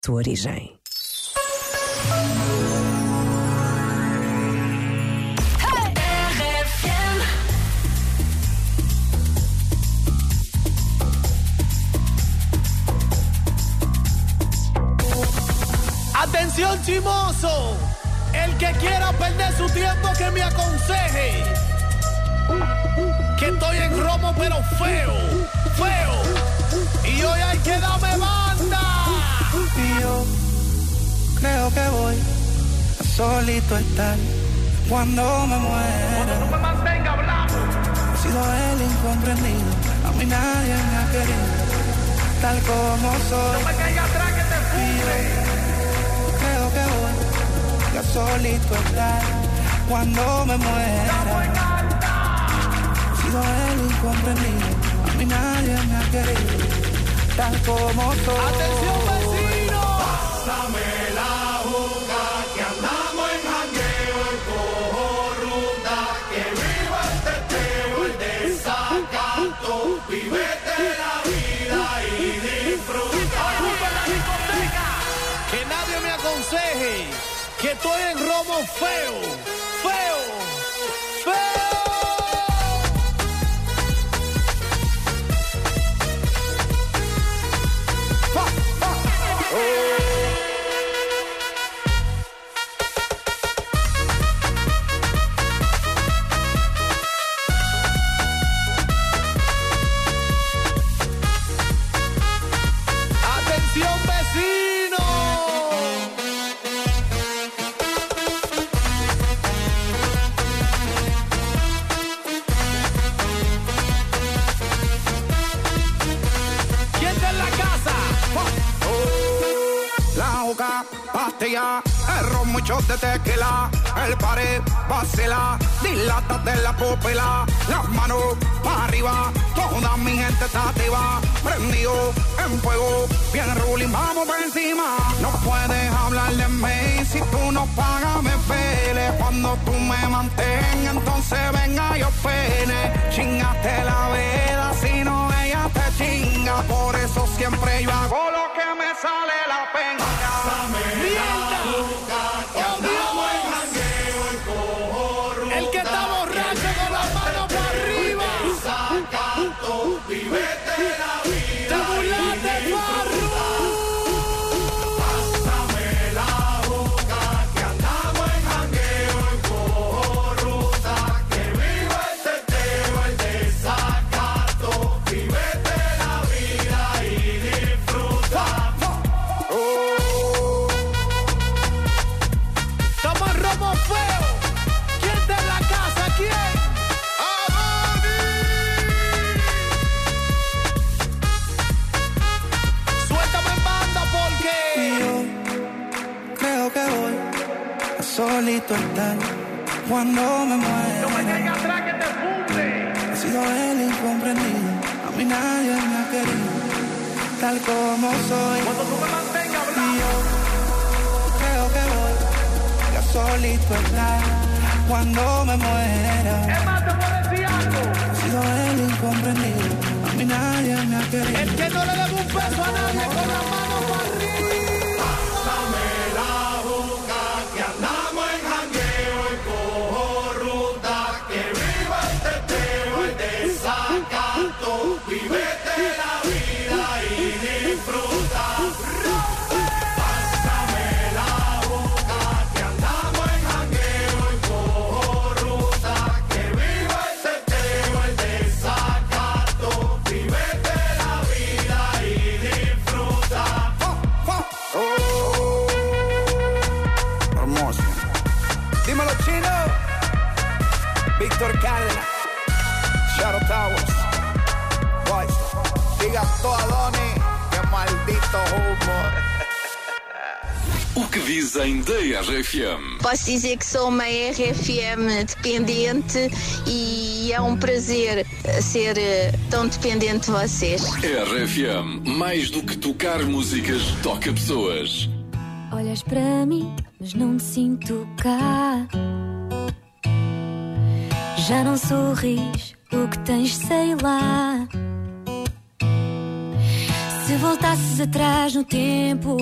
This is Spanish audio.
tua origem. Atención chimoso, el que quiera perder su tiempo que me aconseje. Que estoy en romo pero feo, feo. Y hoy hay que darme creo que voy a solito estar cuando me muera. No me mantenga hablando. He sido el incomprendido, a mí nadie me ha querido, tal como soy. No me caiga atrás que te yo creo que voy a solito estar cuando me muera. He sido el incomprendido, a mí nadie me ha querido, tal como soy. Atención vecino. Que que estoy en romo feo, feo, feo. Juca, pastilla, el ron, mucho de tequila, el pared, vacila, dilátate la pupila, las manos para arriba, toda mi gente está activa, prendido en fuego, bien ruling, vamos por encima, no puedes hablar de mí, si tú no pagas me pele, cuando tú me mantengas, solito estar cuando me muera. caiga atrás que te funde. He sido el incomprendido, a mí nadie me ha querido, tal como soy. Cuando tú me mantengas Y hablando. yo creo que voy a solito estar cuando me muera. Es más, te puedo decir algo. He sido el incomprendido, a mí nadie me ha querido. El que no le debe un peso a nadie con la mano para Víctor Cárdenas. Shadow Towers. Boys. Diga todo a Donny. Qué maldito humo. O que dizem da RFM? Posso dizer que sou uma RFM dependente e é um prazer ser eh, tão dependente de vocês. RFM, mais do que tocar músicas, toca pessoas. Olhas para mim, mas não te sinto cá. Já não sorris, o que tens, sei lá. Se voltasses atrás no tempo